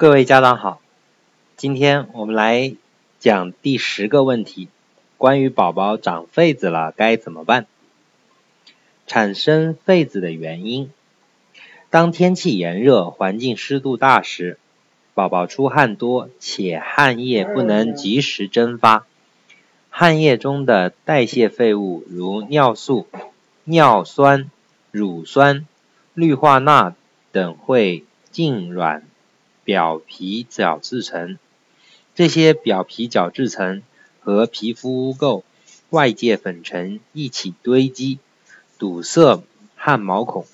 各位家长好，今天我们来讲第十个问题，关于宝宝长痱子了该怎么办？产生痱子的原因，当天气炎热、环境湿度大时，宝宝出汗多且汗液不能及时蒸发，汗液中的代谢废物如尿素、尿酸、乳酸。氯化钠等会浸软表皮角质层，这些表皮角质层和皮肤污垢、外界粉尘一起堆积，堵塞汗毛孔，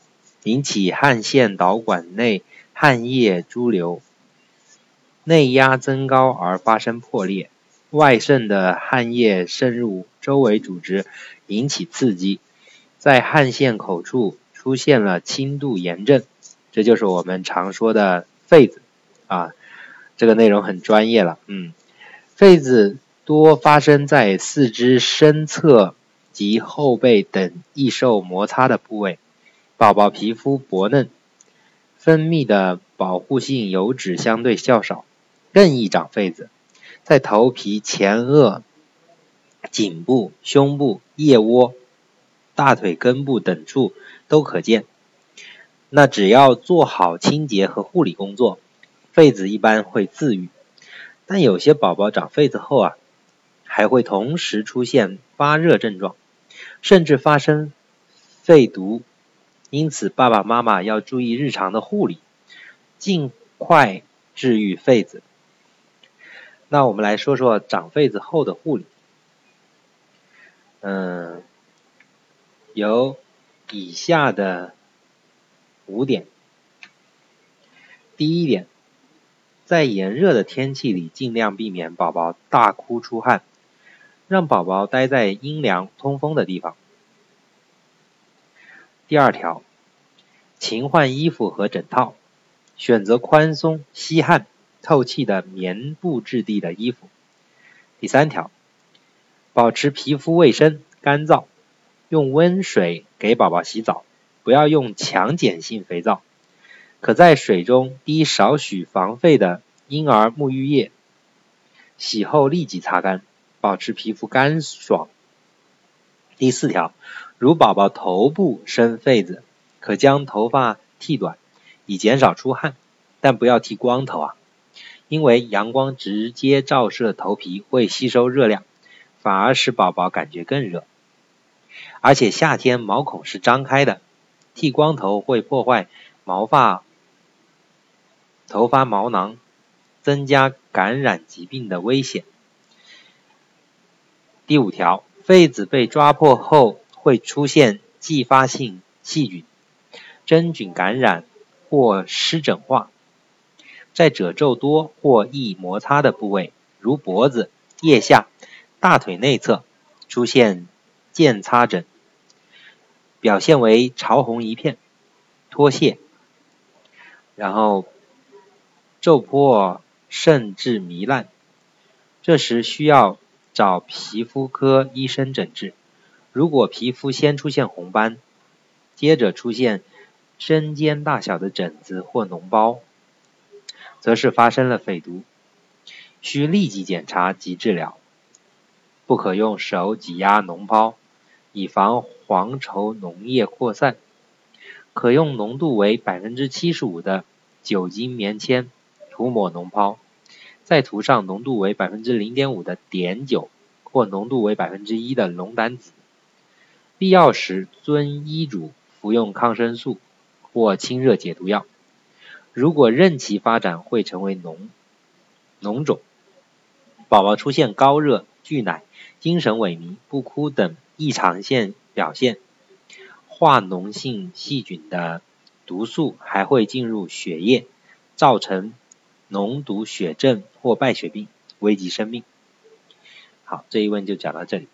引起汗腺导管内汗液潴留，内压增高而发生破裂，外渗的汗液渗入周围组织，引起刺激，在汗腺口处。出现了轻度炎症，这就是我们常说的痱子啊。这个内容很专业了，嗯，痱子多发生在四肢身侧及后背等易受摩擦的部位。宝宝皮肤薄嫩，分泌的保护性油脂相对较少，更易长痱子。在头皮前额、颈部、胸部、腋窝。大腿根部等处都可见。那只要做好清洁和护理工作，痱子一般会自愈。但有些宝宝长痱子后啊，还会同时出现发热症状，甚至发生肺毒。因此，爸爸妈妈要注意日常的护理，尽快治愈痱子。那我们来说说长痱子后的护理。嗯。有以下的五点。第一点，在炎热的天气里，尽量避免宝宝大哭出汗，让宝宝待在阴凉通风的地方。第二条，勤换衣服和枕套，选择宽松、吸汗、透气的棉布质地的衣服。第三条，保持皮肤卫生干燥。用温水给宝宝洗澡，不要用强碱性肥皂，可在水中滴少许防痱的婴儿沐浴液，洗后立即擦干，保持皮肤干爽。第四条，如宝宝头部生痱子，可将头发剃短，以减少出汗，但不要剃光头啊，因为阳光直接照射头皮会吸收热量，反而使宝宝感觉更热。而且夏天毛孔是张开的，剃光头会破坏毛发、头发毛囊，增加感染疾病的危险。第五条，痱子被抓破后会出现继发性细菌、真菌感染或湿疹化，在褶皱多或易摩擦的部位，如脖子、腋下、大腿内侧出现。见擦疹，表现为潮红一片、脱屑，然后皱破甚至糜烂，这时需要找皮肤科医生诊治。如果皮肤先出现红斑，接着出现针尖大小的疹子或脓包，则是发生了痱毒，需立即检查及治疗，不可用手挤压脓包。以防黄稠脓液扩散，可用浓度为百分之七十五的酒精棉签涂抹脓泡，再涂上浓度为百分之零点五的碘酒或浓度为百分之一的龙胆酯。必要时遵医嘱服用抗生素或清热解毒药。如果任其发展，会成为脓脓肿，宝宝出现高热、拒奶、精神萎靡、不哭等。异常性表现，化脓性细菌的毒素还会进入血液，造成脓毒血症或败血病，危及生命。好，这一问就讲到这里。